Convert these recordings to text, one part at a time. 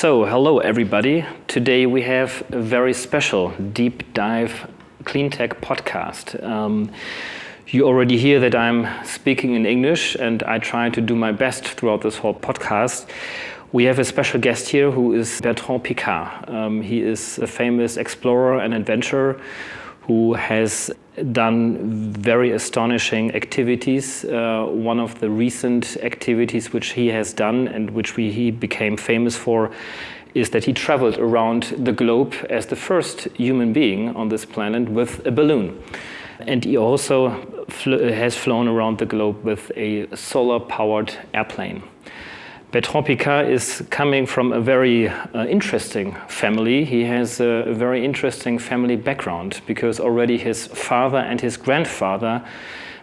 So, hello everybody. Today we have a very special deep dive clean tech podcast. Um, you already hear that I'm speaking in English, and I try to do my best throughout this whole podcast. We have a special guest here who is Bertrand Piccard. Um, he is a famous explorer and adventurer who has done very astonishing activities. Uh, one of the recent activities which he has done and which we, he became famous for is that he traveled around the globe as the first human being on this planet with a balloon. And he also fl has flown around the globe with a solar powered airplane. Bertrand is coming from a very uh, interesting family. He has a, a, very interesting family background because already his father and his grandfather,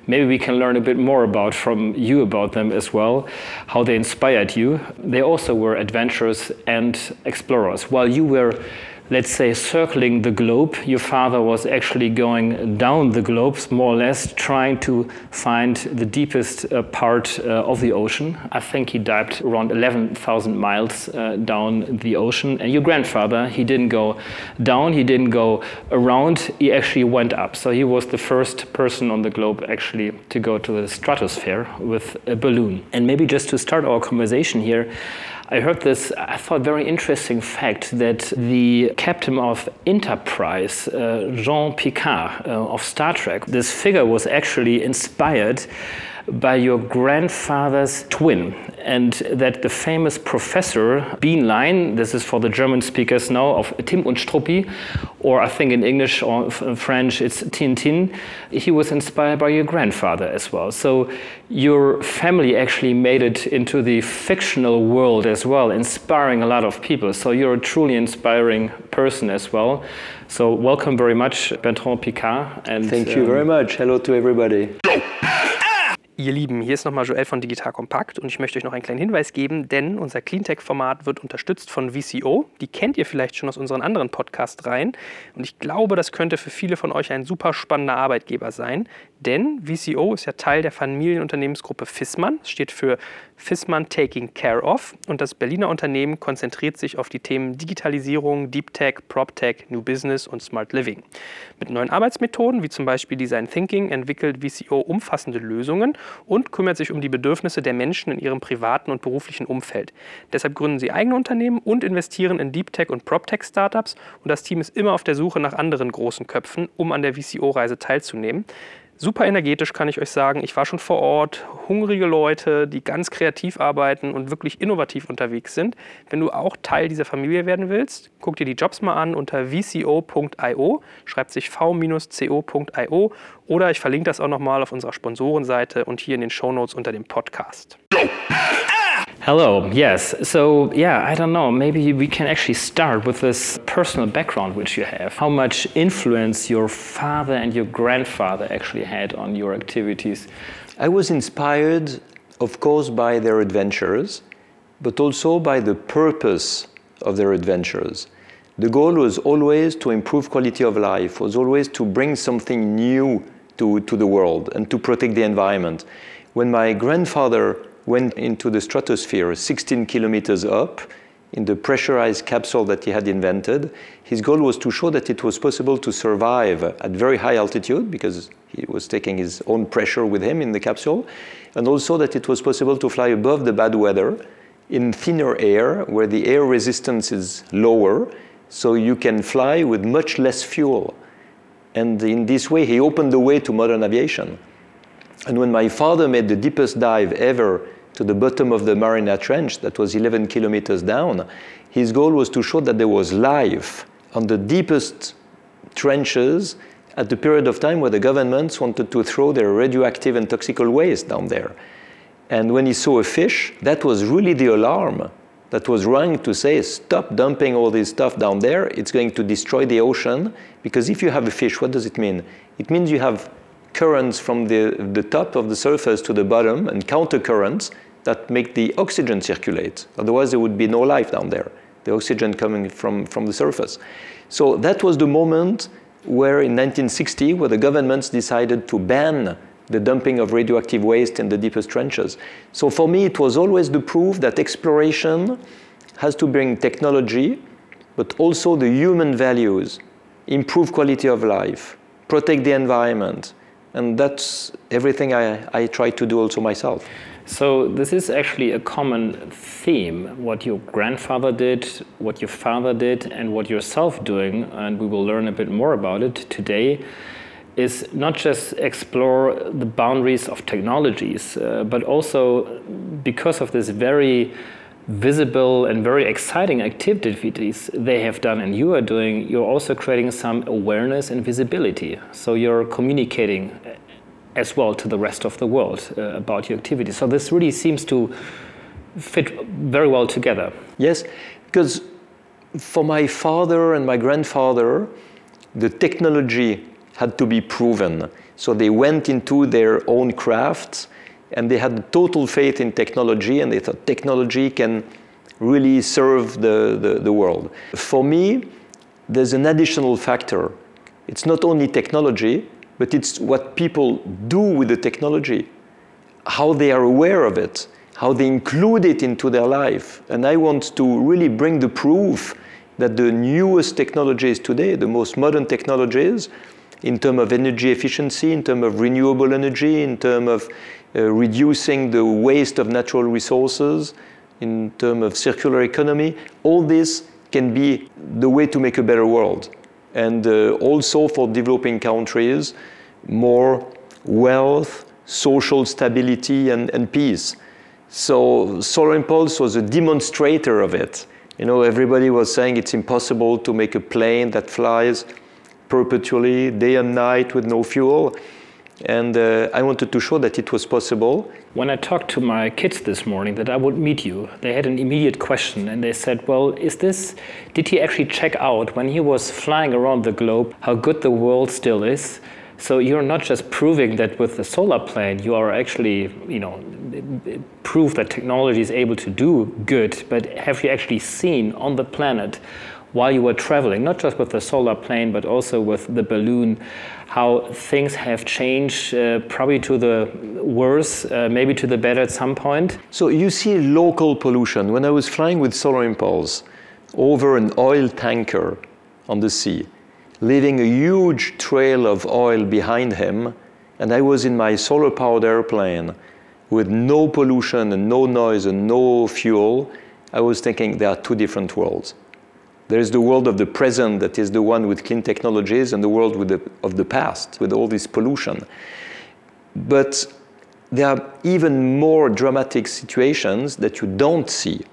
maybe we can learn a bit more about from you about them as well, how they inspired you. They also were adventurers and explorers. While you were let's say, circling the globe. Your father was actually going down the globe, more or less, trying to find the deepest uh, part uh, of the ocean. I think he dived around 11,000 miles uh, down the ocean. And your grandfather, he didn't go down, he didn't go around, he actually went up. So he was the first person on the globe actually to go to the stratosphere with a balloon. And maybe just to start our conversation here, I heard this, I thought, very interesting fact that the captain of Enterprise, uh, Jean Picard uh, of Star Trek, this figure was actually inspired by your grandfather's twin, and that the famous professor Bienlein, this is for the German speakers now, of Tim und Struppi, or I think in English or French it's Tintin, he was inspired by your grandfather as well. So your family actually made it into the fictional world as well, inspiring a lot of people. So you're a truly inspiring person as well. So welcome very much, Bertrand Piccard. And thank you um, very much. Hello to everybody. Ihr Lieben, hier ist nochmal Joel von Digital Kompakt und ich möchte euch noch einen kleinen Hinweis geben, denn unser Cleantech-Format wird unterstützt von VCO. Die kennt ihr vielleicht schon aus unseren anderen Podcast-Reihen und ich glaube, das könnte für viele von euch ein super spannender Arbeitgeber sein, denn VCO ist ja Teil der Familienunternehmensgruppe Fissmann. Es steht für Fissmann Taking Care of und das Berliner Unternehmen konzentriert sich auf die Themen Digitalisierung, Deep Tech, Prop Tech, New Business und Smart Living. Mit neuen Arbeitsmethoden wie zum Beispiel Design Thinking entwickelt VCO umfassende Lösungen und kümmert sich um die Bedürfnisse der Menschen in ihrem privaten und beruflichen Umfeld. Deshalb gründen sie eigene Unternehmen und investieren in Deep Tech und Prop Tech Startups und das Team ist immer auf der Suche nach anderen großen Köpfen, um an der VCO-Reise teilzunehmen. Super energetisch kann ich euch sagen. Ich war schon vor Ort. Hungrige Leute, die ganz kreativ arbeiten und wirklich innovativ unterwegs sind. Wenn du auch Teil dieser Familie werden willst, guck dir die Jobs mal an unter vco.io, schreibt sich v-co.io oder ich verlinke das auch nochmal auf unserer Sponsorenseite und hier in den Shownotes unter dem Podcast. Hello, yes. So, yeah, I don't know. Maybe we can actually start with this personal background which you have. How much influence your father and your grandfather actually had on your activities? I was inspired, of course, by their adventures, but also by the purpose of their adventures. The goal was always to improve quality of life, was always to bring something new to, to the world and to protect the environment. When my grandfather went into the stratosphere 16 kilometers up in the pressurized capsule that he had invented. His goal was to show that it was possible to survive at very high altitude because he was taking his own pressure with him in the capsule, and also that it was possible to fly above the bad weather in thinner air where the air resistance is lower, so you can fly with much less fuel. And in this way, he opened the way to modern aviation. And when my father made the deepest dive ever to the bottom of the Mariana Trench that was 11 kilometers down, his goal was to show that there was life on the deepest trenches at the period of time where the governments wanted to throw their radioactive and toxical waste down there. And when he saw a fish, that was really the alarm that was rung to say, stop dumping all this stuff down there. It's going to destroy the ocean. Because if you have a fish, what does it mean? It means you have currents from the, the top of the surface to the bottom and counter currents that make the oxygen circulate. Otherwise, there would be no life down there, the oxygen coming from, from the surface. So that was the moment where in 1960, where the governments decided to ban the dumping of radioactive waste in the deepest trenches. So for me, it was always the proof that exploration has to bring technology, but also the human values, improve quality of life, protect the environment. And that's everything I, I try to do also myself. So this is actually a common theme, what your grandfather did, what your father did, and what yourself doing, and we will learn a bit more about it today, is not just explore the boundaries of technologies, uh, but also because of this very visible and very exciting activities they have done and you are doing, you're also creating some awareness and visibility. So you're communicating as well to the rest of the world uh, about your activities. So this really seems to fit very well together. Yes, because for my father and my grandfather, the technology had to be proven. So they went into their own crafts and they had total faith in technology and they thought technology can really serve the, the, the world. For me, there's an additional factor. It's not only technology, but it's what people do with the technology, how they are aware of it, how they include it into their life. And I want to really bring the proof that the newest technologies today, the most modern technologies, in terms of energy efficiency, in terms of renewable energy, in terms of uh, reducing the waste of natural resources, in terms of circular economy, all this can be the way to make a better world and uh, also for developing countries, more wealth, social stability, and, and peace. So Solar Impulse was a demonstrator of it. You know, everybody was saying it's impossible to make a plane that flies perpetually, day and night, with no fuel. And uh, I wanted to show that it was possible. When I talked to my kids this morning that I would meet you, they had an immediate question and they said, Well, is this, did he actually check out when he was flying around the globe how good the world still is? So you're not just proving that with the solar plane you are actually, you know, prove that technology is able to do good, but have you actually seen on the planet while you were traveling, not just with the solar plane, but also with the balloon, how things have changed, uh, probably to the worse, uh, maybe to the better at some point? So you see local pollution. When I was flying with Solar Impulse over an oil tanker on the sea, leaving a huge trail of oil behind him, and I was in my solar powered airplane with no pollution and no noise and no fuel, I was thinking there are two different worlds. There is the world of the present that is the one with clean technologies and the world the, of the past with all this pollution. But there are even more dramatic situations that you don't see.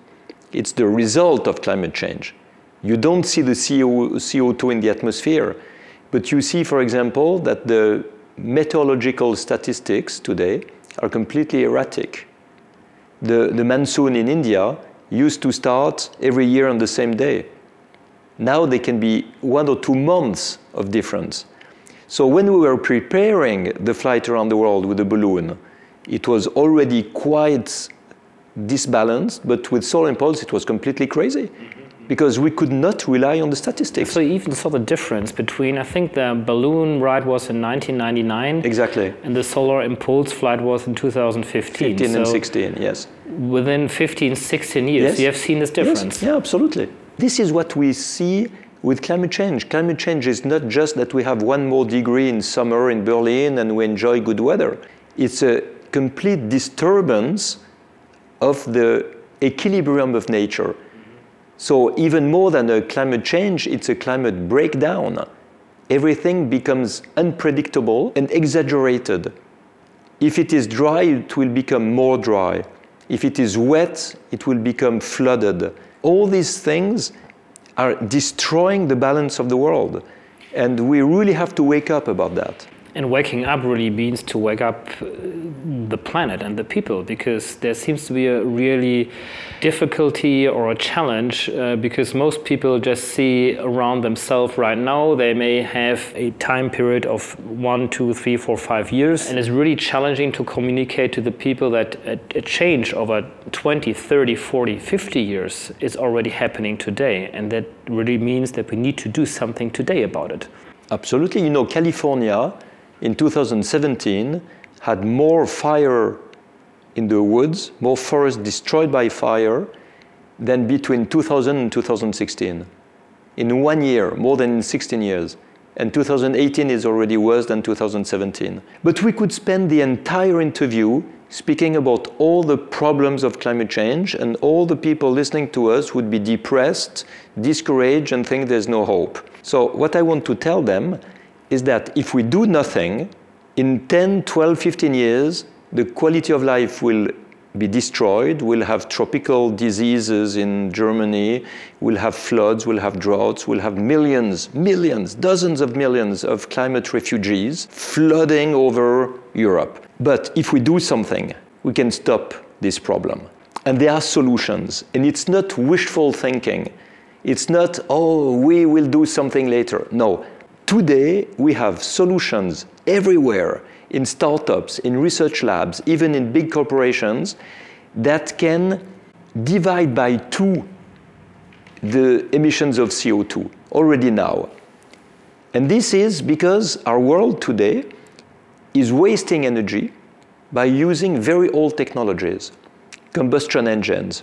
It's the result of climate change. You don't see the CO2 in the atmosphere, but you see, for example, that the meteorological statistics today are completely erratic. The, the monsoon in India used to start every year on the same day. Now they can be one or two months of difference. So when we were preparing the flight around the world with the balloon, it was already quite disbalanced, but with Solar Impulse it was completely crazy because we could not rely on the statistics. So you even saw the difference between, I think the balloon ride was in 1999. Exactly. And the Solar Impulse flight was in 2015. 15 so and 16, yes. Within 15, 16 years, yes. you have seen this difference. Yes. Yeah, absolutely. This is what we see with climate change. Climate change is not just that we have one more degree in summer in Berlin and we enjoy good weather. It's a complete disturbance of the equilibrium of nature. So even more than a climate change, it's a climate breakdown. Everything becomes unpredictable and exaggerated. If it is dry, it will become more dry. If it is wet, it will become flooded all these things are destroying the balance of the world. And we really have to wake up about that. And waking up really means to wake up uh, the planet and the people because there seems to be a really difficulty or a challenge uh, because most people just see around themselves right now. They may have a time period of one, two, three, four, five years, and it's really challenging to communicate to the people that a, a change over 20, 30, 40, 50 years is already happening today. And that really means that we need to do something today about it. Absolutely. You know, California in 2017 had more fire in the woods, more forest destroyed by fire than between 2000 and 2016. In one year, more than in 16 years. And 2018 is already worse than 2017. But we could spend the entire interview speaking about all the problems of climate change, and all the people listening to us would be depressed, discouraged, and think there's no hope. So, what I want to tell them is that if we do nothing, in 10, 12, 15 years, the quality of life will be destroyed. We'll have tropical diseases in Germany. We'll have floods. We'll have droughts. We'll have millions, millions, dozens of millions of climate refugees flooding over Europe. But if we do something, we can stop this problem. And there are solutions. And it's not wishful thinking. It's not, oh, we will do something later. No. Today, we have solutions everywhere in startups, in research labs, even in big corporations that can divide by two the emissions of CO2 already now. And this is because our world today is wasting energy by using very old technologies, combustion engines,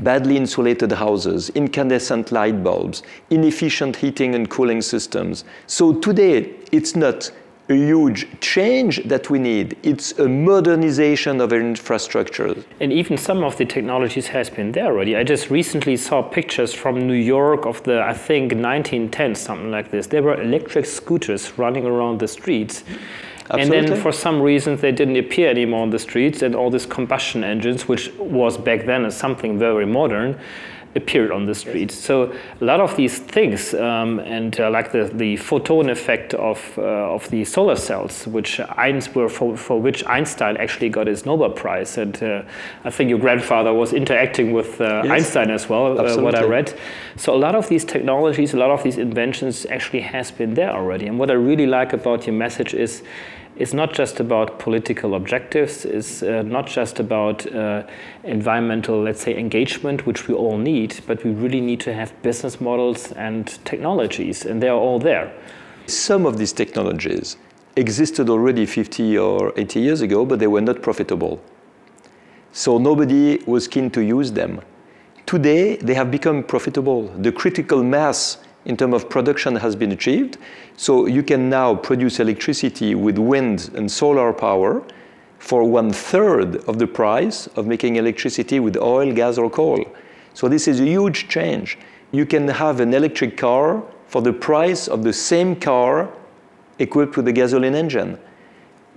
badly insulated houses, incandescent light bulbs, inefficient heating and cooling systems. So today, it's not a huge change that we need. It's a modernization of our infrastructure. And even some of the technologies has been there already. I just recently saw pictures from New York of the, I think, 1910s, something like this. There were electric scooters running around the streets. Absolutely. And then for some reason they didn't appear anymore on the streets and all these combustion engines, which was back then something very modern, appeared on the street. So a lot of these things, um, and uh, like the, the photon effect of, uh, of the solar cells, which were for, for which Einstein actually got his Nobel Prize. And uh, I think your grandfather was interacting with uh, yes. Einstein as well, uh, what I read. So a lot of these technologies, a lot of these inventions actually has been there already. And what I really like about your message is it's not just about political objectives, it's uh, not just about uh, environmental, let's say, engagement, which we all need, but we really need to have business models and technologies, and they are all there. Some of these technologies existed already 50 or 80 years ago, but they were not profitable. So nobody was keen to use them. Today, they have become profitable. The critical mass in terms of production has been achieved. So you can now produce electricity with wind and solar power for one third of the price of making electricity with oil, gas, or coal. So this is a huge change. You can have an electric car for the price of the same car equipped with a gasoline engine.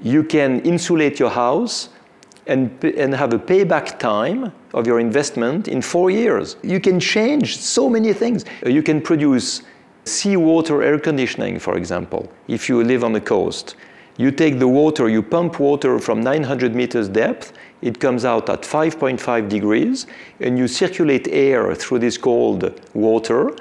You can insulate your house and, and have a payback time of your investment in four years. You can change so many things. Uh, you can produce seawater air conditioning, for example, if you live on the coast. You take the water, you pump water from 900 meters depth, it comes out at 5.5 degrees, and you circulate air through this cold water,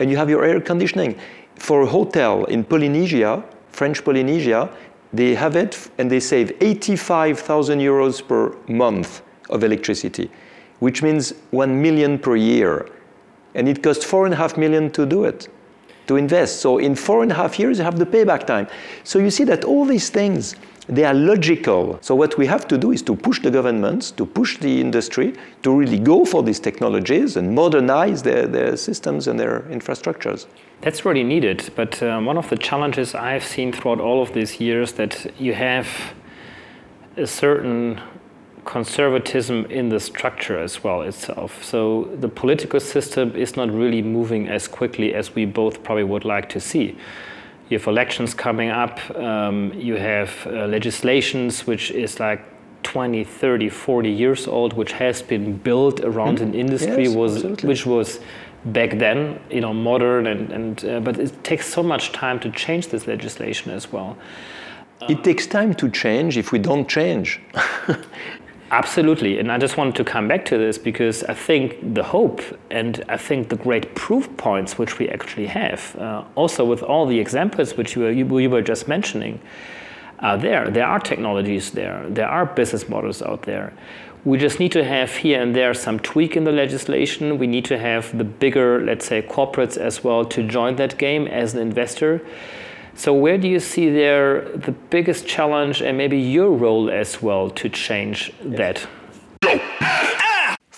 and you have your air conditioning. For a hotel in Polynesia, French Polynesia, they have it and they save 85,000 euros per month of electricity, which means 1 million per year. And it costs 4.5 million to do it, to invest. So in four and a half years, you have the payback time. So you see that all these things, they are logical. So what we have to do is to push the governments, to push the industry to really go for these technologies and modernize their, their systems and their infrastructures. That's really needed. But um, one of the challenges I've seen throughout all of these years that you have a certain conservatism in the structure as well itself. So the political system is not really moving as quickly as we both probably would like to see. You have elections coming up, um, you have uh, legislations which is like 20, 30, 40 years old, which has been built around mm-hmm. an industry yes, was, which was back then, you know, modern and, and uh, but it takes so much time to change this legislation as well. It takes time to change if we don't change. Absolutely. And I just wanted to come back to this because I think the hope and I think the great proof points which we actually have, uh, also with all the examples which you were, you, you were just mentioning, are there. There are technologies there, there are business models out there. We just need to have here and there some tweak in the legislation. We need to have the bigger, let's say, corporates as well to join that game as an investor. So, where do you see there the biggest challenge and maybe your role as well to change that?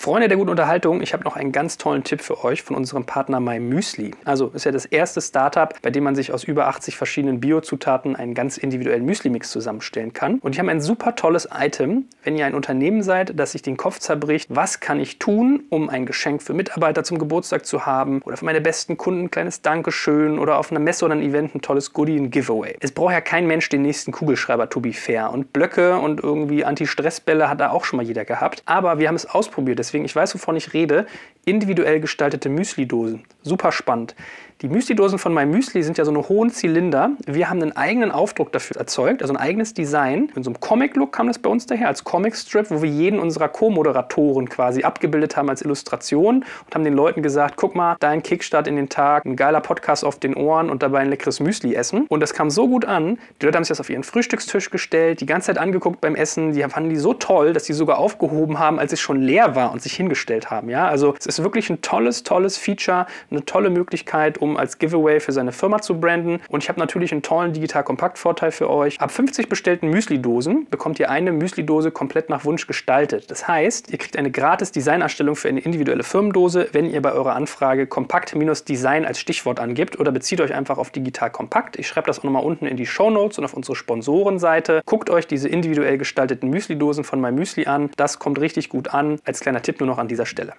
Freunde der guten Unterhaltung, ich habe noch einen ganz tollen Tipp für euch von unserem Partner MyMüsli. Also ist ja das erste Startup, bei dem man sich aus über 80 verschiedenen Biozutaten einen ganz individuellen Müsli-Mix zusammenstellen kann. Und die haben ein super tolles Item, wenn ihr ein Unternehmen seid, das sich den Kopf zerbricht, was kann ich tun, um ein Geschenk für Mitarbeiter zum Geburtstag zu haben oder für meine besten Kunden ein kleines Dankeschön oder auf einer Messe oder einem Event ein tolles Goodie, ein Giveaway. Es braucht ja kein Mensch den nächsten Kugelschreiber, to be fair. Und Blöcke und irgendwie Anti-Stress-Bälle hat da auch schon mal jeder gehabt. Aber wir haben es ausprobiert, deswegen ich weiß, wovon ich rede. Individuell gestaltete Müsli-Dosen. Super spannend. Die Müsli-Dosen von MyMüsli sind ja so eine hohen Zylinder. Wir haben einen eigenen Aufdruck dafür erzeugt, also ein eigenes Design. In so einem Comic-Look kam das bei uns daher, als Comic-Strip, wo wir jeden unserer Co-Moderatoren quasi abgebildet haben als Illustration und haben den Leuten gesagt, guck mal, dein Kickstart in den Tag, ein geiler Podcast auf den Ohren und dabei ein leckeres Müsli essen. Und das kam so gut an, die Leute haben sich das auf ihren Frühstückstisch gestellt, die ganze Zeit angeguckt beim Essen, die fanden die so toll, dass sie sogar aufgehoben haben, als es schon leer war und sich hingestellt haben. Ja, also es ist wirklich ein tolles, tolles Feature, eine tolle Möglichkeit, um als Giveaway für seine Firma zu branden. Und ich habe natürlich einen tollen Digital-Kompakt-Vorteil für euch. Ab 50 bestellten Müsli-Dosen bekommt ihr eine Müsli-Dose komplett nach Wunsch gestaltet. Das heißt, ihr kriegt eine gratis Designerstellung für eine individuelle Firmendose, wenn ihr bei eurer Anfrage Kompakt-Design als Stichwort angibt oder bezieht euch einfach auf Digital Kompakt. Ich schreibe das auch nochmal unten in die Show Notes und auf unsere Sponsorenseite. Guckt euch diese individuell gestalteten Müsli-Dosen von MyMüsli an. Das kommt richtig gut an. Als kleiner Tipp nur noch an dieser Stelle.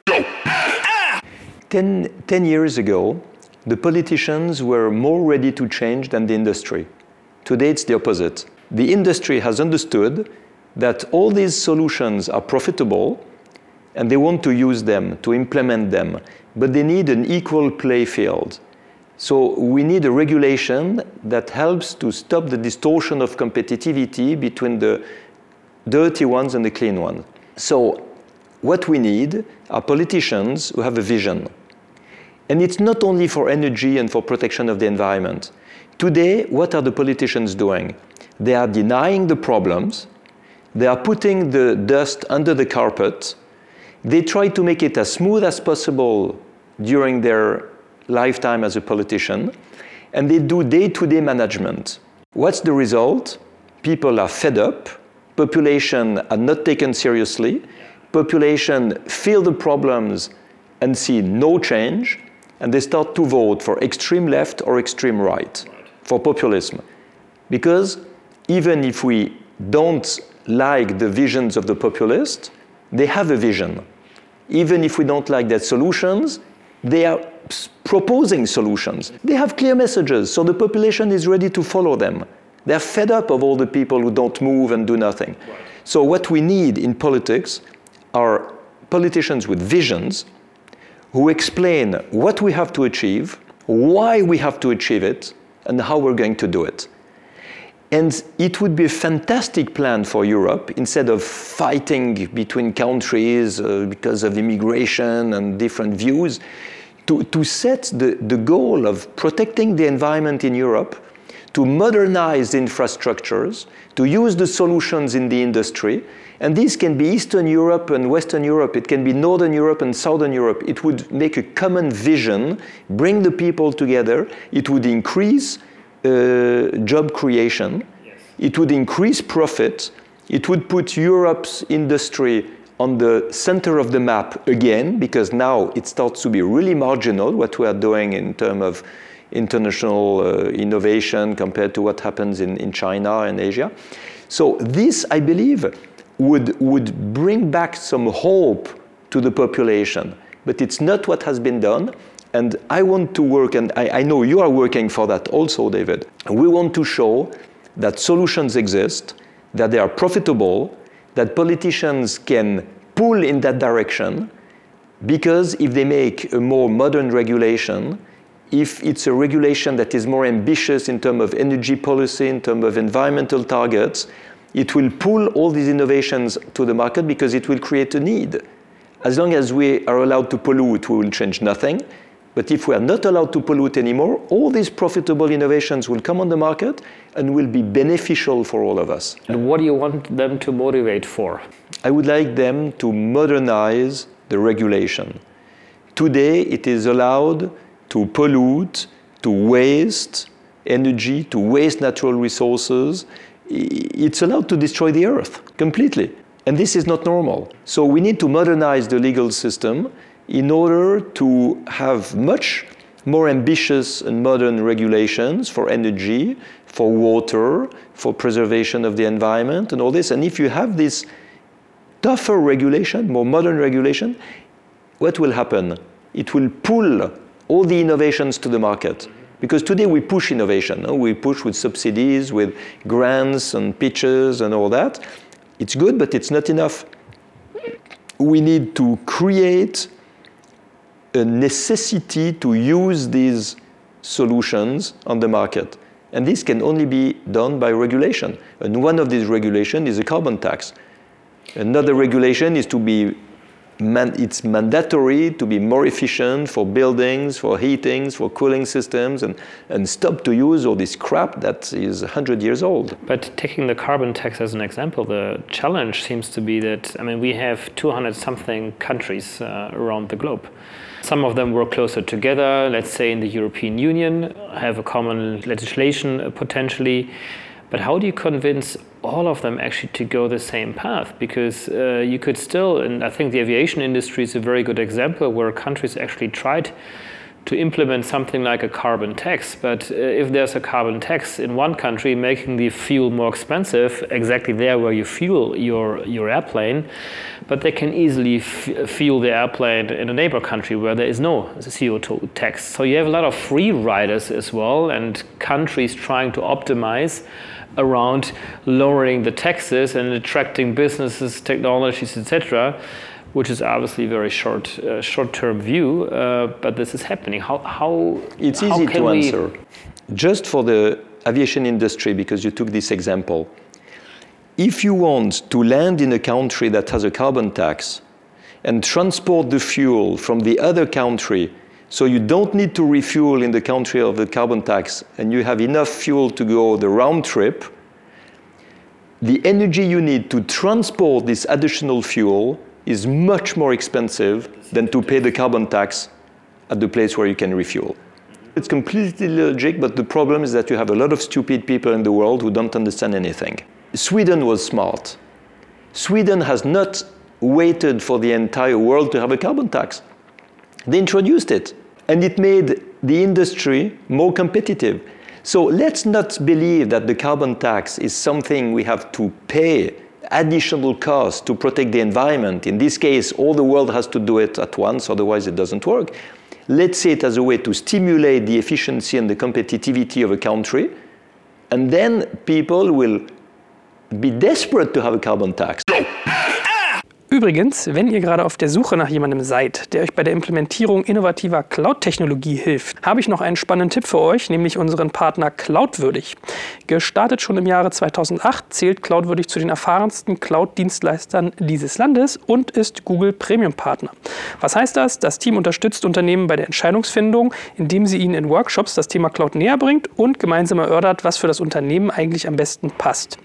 Ten, 10 years ago, the politicians were more ready to change than the industry. Today it's the opposite. The industry has understood that all these solutions are profitable and they want to use them, to implement them, but they need an equal play field. So we need a regulation that helps to stop the distortion of competitivity between the dirty ones and the clean ones. So what we need are politicians who have a vision. And it's not only for energy and for protection of the environment. Today, what are the politicians doing? They are denying the problems, they are putting the dust under the carpet, they try to make it as smooth as possible during their lifetime as a politician, and they do day to day management. What's the result? People are fed up, population are not taken seriously, population feel the problems and see no change, and they start to vote for extreme left or extreme right, for populism. Because even if we don't like the visions of the populists, they have a vision. Even if we don't like their solutions, they are proposing solutions. They have clear messages, so the population is ready to follow them. They're fed up of all the people who don't move and do nothing. Right. So, what we need in politics are politicians with visions who explain what we have to achieve, why we have to achieve it, and how we're going to do it. And it would be a fantastic plan for Europe instead of fighting between countries uh, because of immigration and different views, to, to set the, the goal of protecting the environment in Europe, to modernize infrastructures, to use the solutions in the industry, and this can be Eastern Europe and Western Europe, it can be Northern Europe and Southern Europe. It would make a common vision, bring the people together, it would increase uh, job creation, yes. it would increase profit, it would put Europe's industry on the center of the map again, because now it starts to be really marginal what we are doing in terms of international uh, innovation compared to what happens in, in China and Asia. So, this, I believe, would, would bring back some hope to the population. But it's not what has been done. And I want to work, and I, I know you are working for that also, David. We want to show that solutions exist, that they are profitable, that politicians can pull in that direction, because if they make a more modern regulation, if it's a regulation that is more ambitious in terms of energy policy, in terms of environmental targets, it will pull all these innovations to the market because it will create a need. As long as we are allowed to pollute, we will change nothing. But if we are not allowed to pollute anymore, all these profitable innovations will come on the market and will be beneficial for all of us. And what do you want them to motivate for? I would like them to modernize the regulation. Today, it is allowed to pollute, to waste energy, to waste natural resources, it's allowed to destroy the earth completely. And this is not normal. So we need to modernize the legal system in order to have much more ambitious and modern regulations for energy, for water, for preservation of the environment, and all this. And if you have this tougher regulation, more modern regulation, what will happen? It will pull all the innovations to the market. Because today we push innovation. No? We push with subsidies, with grants and pitches and all that. It's good, but it's not enough. We need to create a necessity to use these solutions on the market. And this can only be done by regulation. And one of these regulations is a carbon tax. Another regulation is to be man, it's mandatory to be more efficient for buildings, for heatings, for cooling systems, and, and stop to use all this crap that is 100 years old. But taking the carbon tax as an example, the challenge seems to be that, I mean, we have 200 something countries uh, around the globe. Some of them work closer together, let's say in the European Union, have a common legislation uh, potentially. But how do you convince all of them actually to go the same path? Because uh, you could still, and I think the aviation industry is a very good example where countries actually tried to implement something like a carbon tax. But uh, if there's a carbon tax in one country making the fuel more expensive, exactly there where you fuel your, your airplane, but they can easily fuel the airplane in a neighbor country where there is no CO2 tax. So you have a lot of free riders as well, and countries trying to optimize around lowering the taxes and attracting businesses, technologies, etc., which is obviously a very short uh, short-term view. Uh, but this is happening. How how it's how easy to answer. Just for the aviation industry, because you took this example. If you want to land in a country that has a carbon tax and transport the fuel from the other country so you don't need to refuel in the country of the carbon tax and you have enough fuel to go the round trip, the energy you need to transport this additional fuel is much more expensive than to pay the carbon tax at the place where you can refuel. It's completely logic, but the problem is that you have a lot of stupid people in the world who don't understand anything. Sweden was smart. Sweden has not waited for the entire world to have a carbon tax. They introduced it, and it made the industry more competitive. So let's not believe that the carbon tax is something we have to pay additional cost to protect the environment. In this case, all the world has to do it at once, otherwise it doesn't work. Let's see it as a way to stimulate the efficiency and the competitivity of a country, and then people will be desperate to have a carbon tax. Übrigens, wenn ihr gerade auf der Suche nach jemandem seid, der euch bei der Implementierung innovativer Cloud-Technologie hilft, habe ich noch einen spannenden Tipp für euch, nämlich unseren Partner Cloudwürdig. Gestartet schon im Jahre 2008, zählt Cloudwürdig zu den erfahrensten Cloud-Dienstleistern dieses Landes und ist Google Premium-Partner. Was heißt das? Das Team unterstützt Unternehmen bei der Entscheidungsfindung, indem sie ihnen in Workshops das Thema Cloud näher bringt und gemeinsam erörtert, was für das Unternehmen eigentlich am besten passt.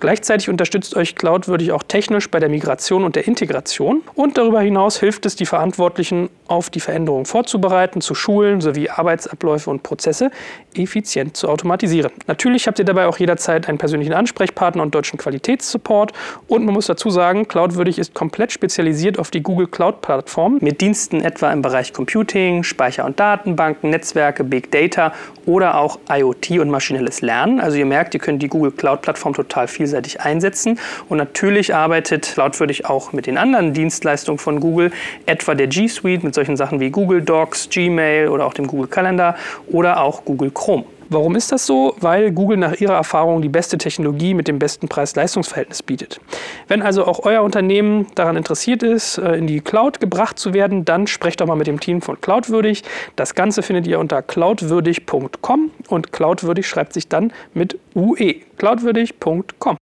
Gleichzeitig unterstützt euch Cloudwürdig auch technisch bei der Migration und der Integration. Und darüber hinaus hilft es, die Verantwortlichen auf die Veränderungen vorzubereiten, zu schulen sowie Arbeitsabläufe und Prozesse effizient zu automatisieren. Natürlich habt ihr dabei auch jederzeit einen persönlichen Ansprechpartner und deutschen Qualitätssupport und man muss dazu sagen, Cloudwürdig ist komplett spezialisiert auf die Google Cloud Plattform mit Diensten etwa im Bereich Computing, Speicher- und Datenbanken, Netzwerke, Big Data oder auch IoT und maschinelles Lernen. Also ihr merkt, ihr könnt die Google Cloud Plattform total vielseitig einsetzen und natürlich arbeitet Cloudwürdig auch mit den anderen Dienstleistungen von Google, etwa der G Suite mit solchen Sachen wie Google Docs, Gmail oder auch dem Google Kalender oder auch Google Chrome. Warum ist das so? Weil Google nach ihrer Erfahrung die beste Technologie mit dem besten Preis-Leistungs-Verhältnis bietet. Wenn also auch euer Unternehmen daran interessiert ist, äh, in die Cloud gebracht zu werden, dann sprecht doch mal mit dem Team von Cloudwürdig. Das Ganze findet ihr unter cloudwürdig.com und Cloudwürdig schreibt sich dann mit UE. cloudwürdig.com.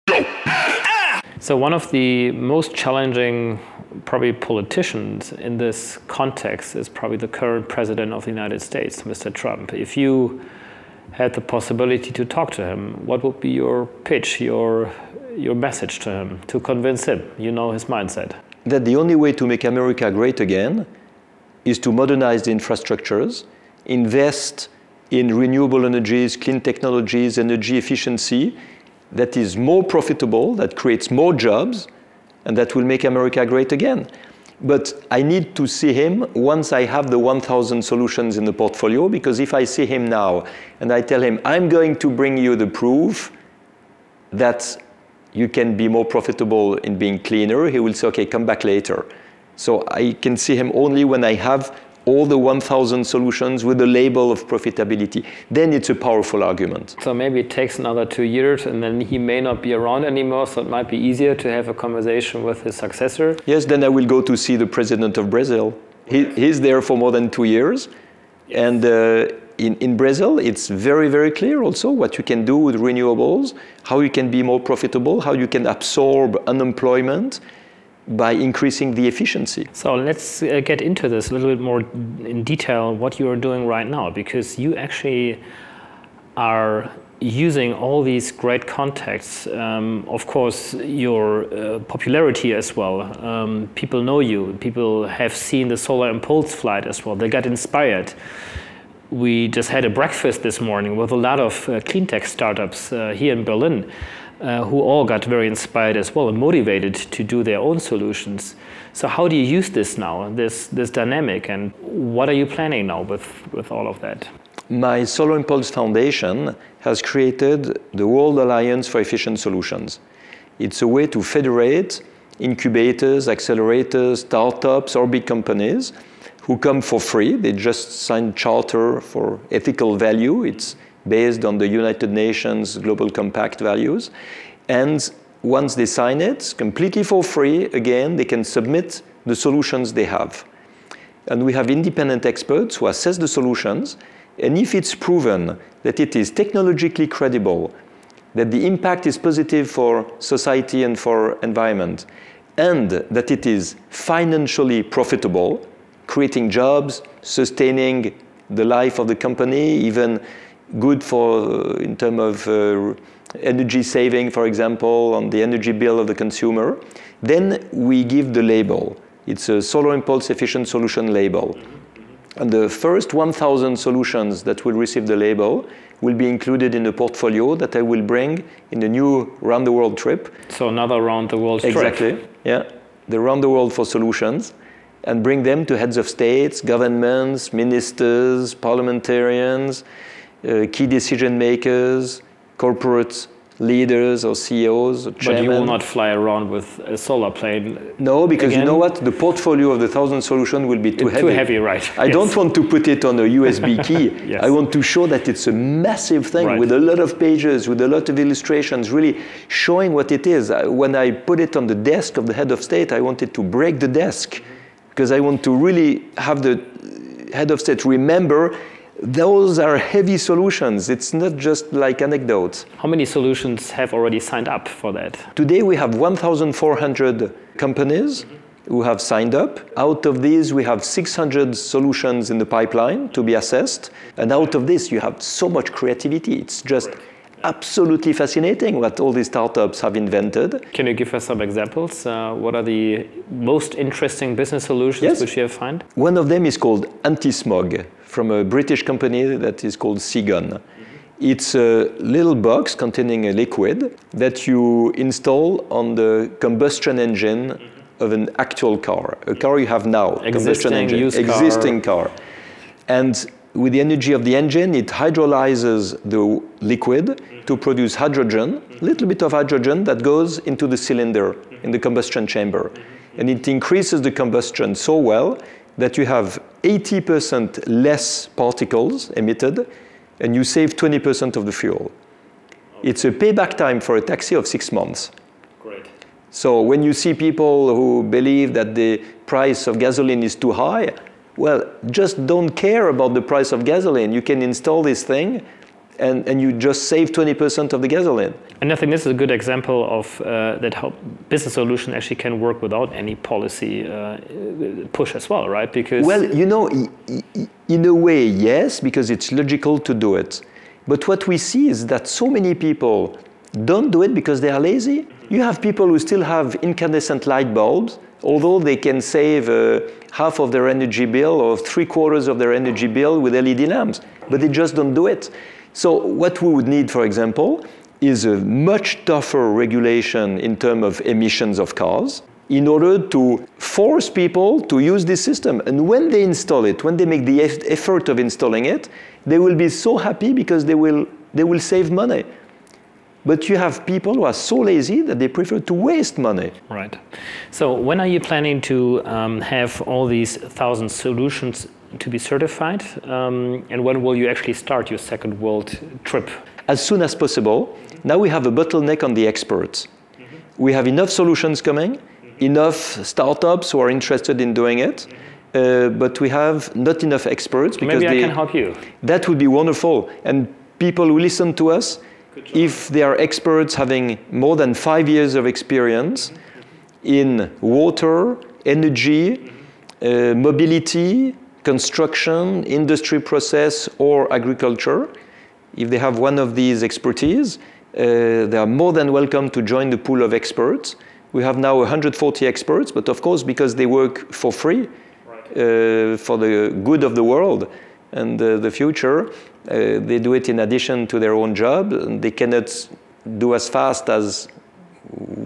So one of the most challenging probably politicians in this context is probably the current president of the United States, Mr. Trump. If you had the possibility to talk to him, what would be your pitch, your your message to him to convince him? You know his mindset. That the only way to make America great again is to modernize the infrastructures, invest in renewable energies, clean technologies, energy efficiency, that is more profitable, that creates more jobs, and that will make America great again. But I need to see him once I have the 1,000 solutions in the portfolio, because if I see him now and I tell him, I'm going to bring you the proof that you can be more profitable in being cleaner, he will say, okay, come back later. So I can see him only when I have all the 1,000 solutions with the label of profitability. Then it's a powerful argument. So maybe it takes another two years and then he may not be around anymore, so it might be easier to have a conversation with his successor. Yes, then I will go to see the president of Brazil. He, he's there for more than two years. And uh, in, in Brazil, it's very, very clear also what you can do with renewables, how you can be more profitable, how you can absorb unemployment by increasing the efficiency. So let's uh, get into this a little bit more in detail what you are doing right now because you actually are using all these great contacts. Um, of course, your uh, popularity as well. Um, people know you, people have seen the Solar Impulse flight as well, they got inspired. We just had a breakfast this morning with a lot of uh, clean tech startups uh, here in Berlin uh, who all got very inspired as well and motivated to do their own solutions. So how do you use this now, this, this dynamic, and what are you planning now with, with all of that? My Solar Impulse Foundation has created the World Alliance for Efficient Solutions. It's a way to federate incubators, accelerators, startups, or big companies who come for free. They just sign charter for ethical value. It's based on the United Nations Global Compact values. And once they sign it, completely for free, again, they can submit the solutions they have. And we have independent experts who assess the solutions. And if it's proven that it is technologically credible, that the impact is positive for society and for environment, and that it is financially profitable, creating jobs, sustaining the life of the company, even good for uh, in terms of uh, energy saving, for example, on the energy bill of the consumer. Then we give the label. It's a solar impulse efficient solution label. And the first 1,000 solutions that will receive the label will be included in the portfolio that I will bring in the new round the world trip. So another round the world exactly. trip. Exactly. Yeah, the round the world for solutions, and bring them to heads of states, governments, ministers, parliamentarians, Uh, key decision makers, corporate leaders or CEOs. Or but you will not fly around with a solar plane. No, because again. you know what? The portfolio of the thousand solution will be too heavy. Too heavy, right? I yes. don't want to put it on a USB key. yes. I want to show that it's a massive thing right. with a lot of pages, with a lot of illustrations, really showing what it is. When I put it on the desk of the head of state, I wanted to break the desk because I want to really have the head of state remember those are heavy solutions. It's not just like anecdotes. How many solutions have already signed up for that? Today we have 1,400 companies who have signed up. Out of these, we have 600 solutions in the pipeline to be assessed. And out of this, you have so much creativity. It's just absolutely fascinating what all these startups have invented. Can you give us some examples? Uh, what are the most interesting business solutions yes. which you have found? One of them is called anti-smog from a British company that is called CGON. Mm-hmm. It's a little box containing a liquid that you install on the combustion engine mm-hmm. of an actual car, a car you have now, existing combustion engine, existing car. car. And with the energy of the engine, it hydrolyzes the liquid to produce hydrogen, a little bit of hydrogen that goes into the cylinder in the combustion chamber. And it increases the combustion so well that you have 80% less particles emitted and you save 20% of the fuel. It's a payback time for a taxi of six months. Great. So when you see people who believe that the price of gasoline is too high, well, just don't care about the price of gasoline. You can install this thing and, and you just save 20% of the gasoline. And I think this is a good example of uh, that how business solution actually can work without any policy uh, push as well, right? Because well, you know, in a way, yes, because it's logical to do it. But what we see is that so many people don't do it because they are lazy. You have people who still have incandescent light bulbs, although they can save uh, half of their energy bill or three quarters of their energy bill with LED lamps, but they just don't do it. So what we would need, for example, is a much tougher regulation in terms of emissions of cars. in order to force people to use this system. And when they install it, when they make the effort of installing it, they will be so happy because they will, they will save money. But you have people who are so lazy that they prefer to waste money. Right. So when are you planning to um, have all these thousand solutions to be certified? Um, and when will you actually start your second world trip? As soon as possible. Now we have a bottleneck on the experts. Mm-hmm. We have enough solutions coming, mm-hmm. enough startups who are interested in doing it. Uh, but we have not enough experts because maybe I they, can help you. That would be wonderful. And people who listen to us, if they are experts having more than five years of experience in water, energy, uh, mobility, construction, industry process, or agriculture, if they have one of these expertise, uh, they are more than welcome to join the pool of experts. We have now 140 experts, but of course, because they work for free, uh, for the good of the world and uh, the future, uh, they do it in addition to their own job. And they cannot do as fast as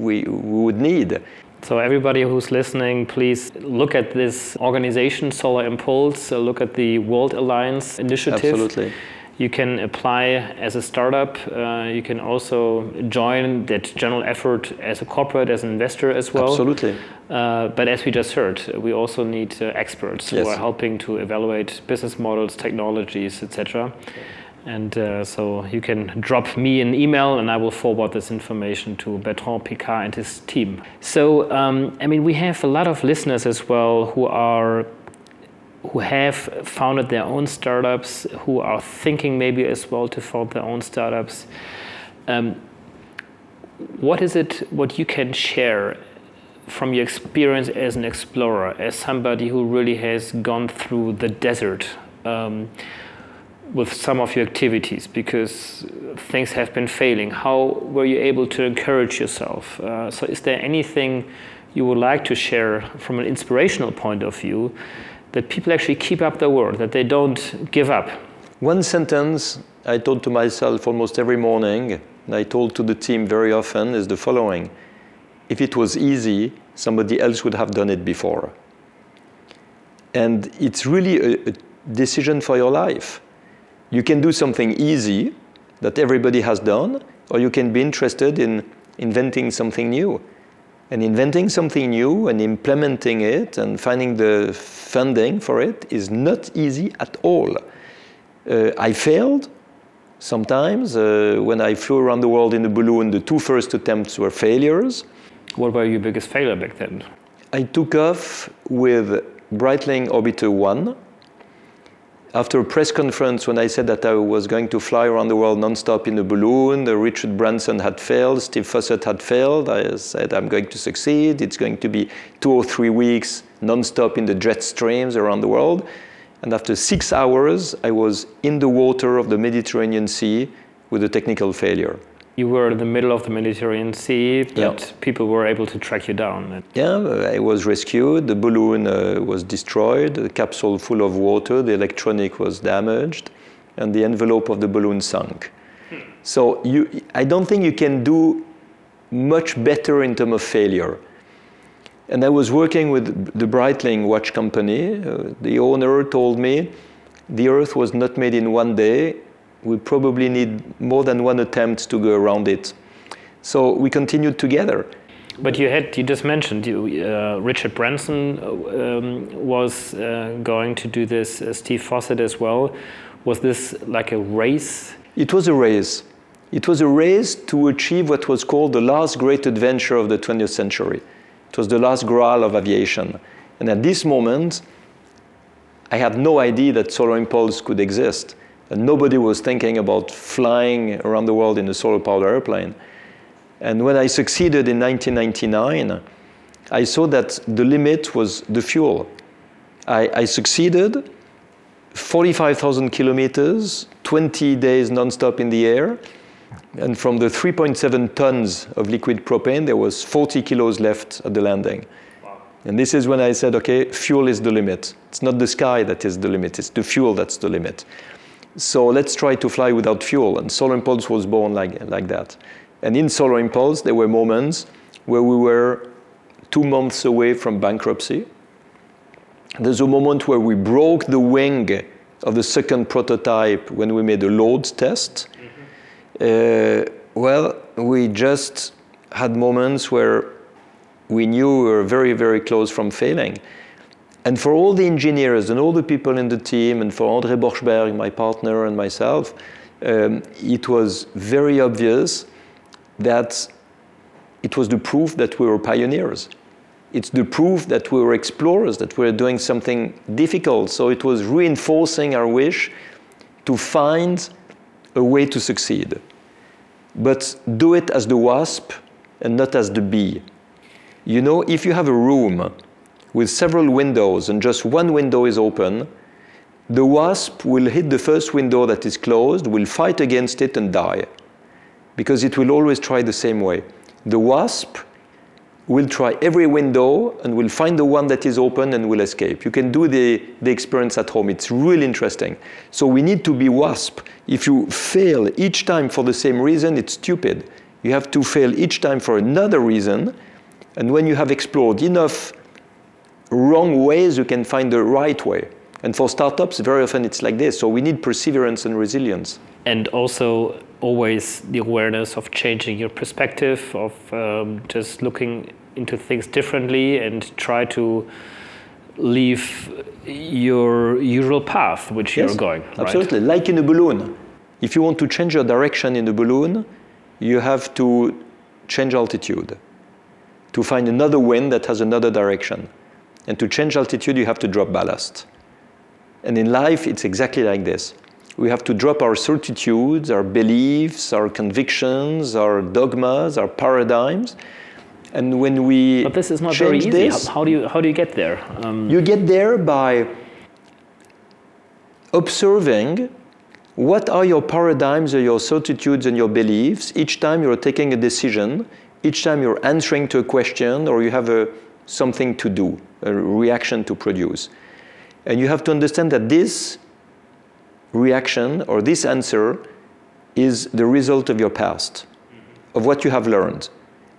we, we would need. So, everybody who's listening, please look at this organization, Solar Impulse, look at the World Alliance initiative. Absolutely. You can apply as a startup. Uh, you can also join that general effort as a corporate, as an investor as well. Absolutely. Uh, but as we just heard, we also need uh, experts yes. who are helping to evaluate business models, technologies, etc. And uh, so you can drop me an email and I will forward this information to Bertrand Piccard and his team. So, um, I mean, we have a lot of listeners as well who are who have founded their own startups, who are thinking maybe as well to found their own startups. Um, what is it what you can share from your experience as an explorer, as somebody who really has gone through the desert um, with some of your activities because things have been failing? How were you able to encourage yourself? Uh, so, is there anything you would like to share from an inspirational point of view that people actually keep up their word, that they don't give up? One sentence I told to myself almost every morning, and I told to the team very often, is the following if it was easy, somebody else would have done it before. And it's really a, a decision for your life. You can do something easy that everybody has done, or you can be interested in inventing something new. And inventing something new and implementing it and finding the funding for it is not easy at all. Uh, I failed sometimes. Uh, when I flew around the world in a balloon, the two first attempts were failures. What were your biggest failure back then? I took off with Breitling Orbiter 1. After a press conference, when I said that I was going to fly around the world nonstop in a balloon, Richard Branson had failed, Steve Fossett had failed. I said, I'm going to succeed. It's going to be two or three weeks nonstop in the jet streams around the world. And after six hours, I was in the water of the Mediterranean Sea with a technical failure you were in the middle of the Mediterranean Sea, but people were able to track you down. Yeah, I was rescued. The balloon uh, was destroyed, the capsule full of water, the electronic was damaged, and the envelope of the balloon sunk. Hmm. So you, I don't think you can do much better in terms of failure. And I was working with the Breitling watch company. Uh, the owner told me the Earth was not made in one day we probably need more than one attempt to go around it. So we continued together. But you had you just mentioned you, uh, Richard Branson um, was uh, going to do this. Uh, Steve Fossett as well. Was this like a race? It was a race. It was a race to achieve what was called the last great adventure of the 20th century. It was the last graal of aviation. And at this moment, I had no idea that Solar Impulse could exist. And nobody was thinking about flying around the world in a solar powered airplane. And when I succeeded in 1999, I saw that the limit was the fuel. I, I succeeded 45,000 kilometers, 20 days nonstop in the air. And from the 3.7 tons of liquid propane, there was 40 kilos left at the landing. And this is when I said, okay, fuel is the limit. It's not the sky that is the limit, it's the fuel that's the limit. So let's try to fly without fuel. And Solar Impulse was born like, like that. And in Solar Impulse, there were moments where we were two months away from bankruptcy. There's a moment where we broke the wing of the second prototype when we made a load test. Uh, well, we just had moments where we knew we were very, very close from failing. And for all the engineers and all the people in the team, and for André Borschberg, my partner, and myself, um, it was very obvious that it was the proof that we were pioneers. It's the proof that we were explorers, that we were doing something difficult. So it was reinforcing our wish to find a way to succeed. But do it as the wasp and not as the bee. You know, if you have a room with several windows and just one window is open, the wasp will hit the first window that is closed, will fight against it and die. Because it will always try the same way. The wasp will try every window and will find the one that is open and will escape. You can do the, the experience at home. It's really interesting. So we need to be wasp. If you fail each time for the same reason, it's stupid. You have to fail each time for another reason. And when you have explored enough wrong ways, you can find the right way. And for startups, very often it's like this. So we need perseverance and resilience. And also always the awareness of changing your perspective, of um, just looking into things differently and try to leave your usual path which yes, you're going. Right? Absolutely. Like in a balloon. If you want to change your direction in a balloon, you have to change altitude to find another wind that has another direction. And to change altitude, you have to drop ballast. And in life, it's exactly like this. We have to drop our certitudes, our beliefs, our convictions, our dogmas, our paradigms. And when we but this is not very easy. This, how, do you how do you get there? Um, you get there by observing what are your paradigms or your certitudes and your beliefs each time you're taking a decision, each time you're answering to a question or you have a, something to do, a reaction to produce. And you have to understand that this reaction or this answer is the result of your past, of what you have learned.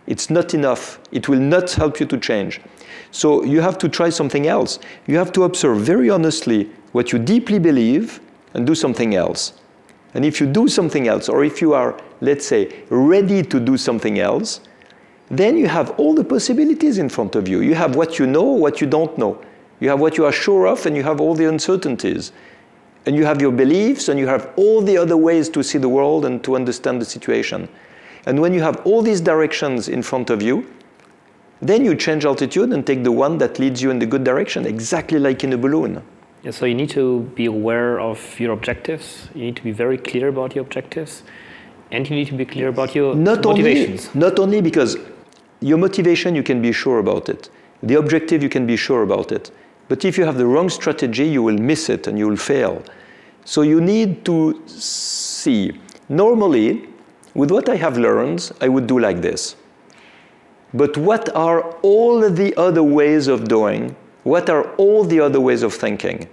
It's not enough. It will not help you to change. So you have to try something else. You have to observe very honestly what you deeply believe and do something else. And if you do something else, or if you are, let's say, ready to do something else, then you have all the possibilities in front of you. You have what you know, what you don't know. You have what you are sure of, and you have all the uncertainties and you have your beliefs and you have all the other ways to see the world and to understand the situation. And when you have all these directions in front of you, then you change altitude and take the one that leads you in the good direction, exactly like in a balloon. Yeah, so you need to be aware of your objectives. You need to be very clear about your objectives, and you need to be clear about your not motivations. Only, not only because your motivation, you can be sure about it. The objective, you can be sure about it. But if you have the wrong strategy, you will miss it and you will fail. So you need to see. Normally, with what I have learned, I would do like this. But what are all the other ways of doing? What are all the other ways of thinking?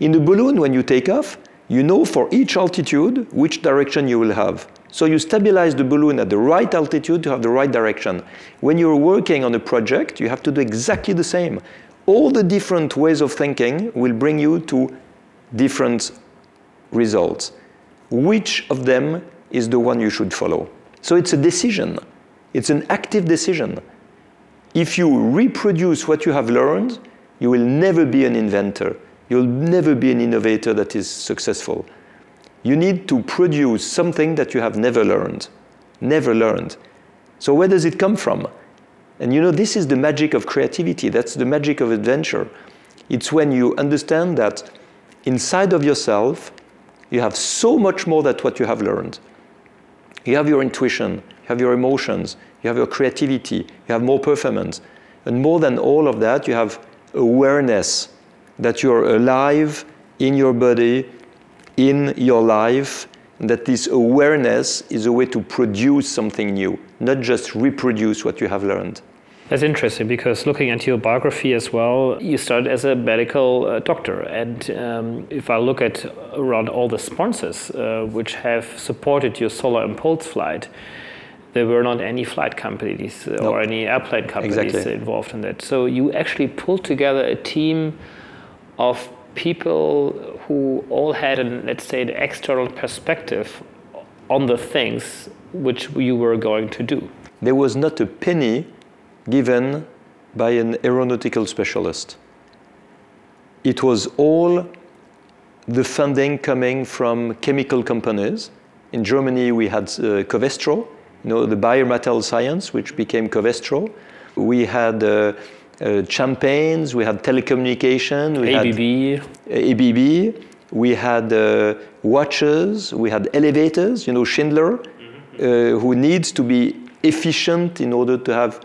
In the balloon, when you take off, you know for each altitude which direction you will have. So you stabilize the balloon at the right altitude to have the right direction. When you're working on a project, you have to do exactly the same all the different ways of thinking will bring you to different results. Which of them is the one you should follow? So it's a decision. It's an active decision. If you reproduce what you have learned, you will never be an inventor. You'll never be an innovator that is successful. You need to produce something that you have never learned. Never learned. So where does it come from? And you know, this is the magic of creativity. That's the magic of adventure. It's when you understand that inside of yourself, you have so much more than what you have learned. You have your intuition, you have your emotions, you have your creativity, you have more performance. And more than all of that, you have awareness that you're alive in your body, in your life, that this awareness is a way to produce something new, not just reproduce what you have learned. That's interesting because looking at your biography as well, you started as a medical uh, doctor. And um, if I look at around all the sponsors uh, which have supported your solar impulse flight, there were not any flight companies uh, or any airplane companies Exactly. involved in that. So you actually pulled together a team of people who all had an let's say an external perspective on the things which you were going to do. There was not a penny given by an aeronautical specialist. It was all the funding coming from chemical companies. In Germany, we had uh, Covestro, you know, the biomaterial science, which became Covestro. We had uh, uh, champagnes, we had telecommunication, we had ABB, ABB, we had uh, watches, we had elevators, you know, Schindler, uh, who needs to be efficient in order to have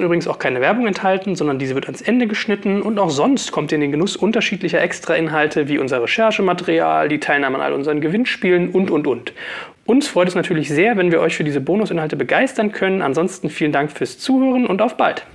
dann übrigens auch keine Werbung enthalten, sondern diese wird ans Ende geschnitten und auch sonst kommt ihr in den Genuss unterschiedlicher Extrainhalte wie unser Recherchematerial, die Teilnahme an all unseren Gewinnspielen und, und, und. Uns freut es natürlich sehr, wenn wir euch für diese Bonusinhalte begeistern können. Ansonsten vielen Dank fürs Zuhören und auf bald.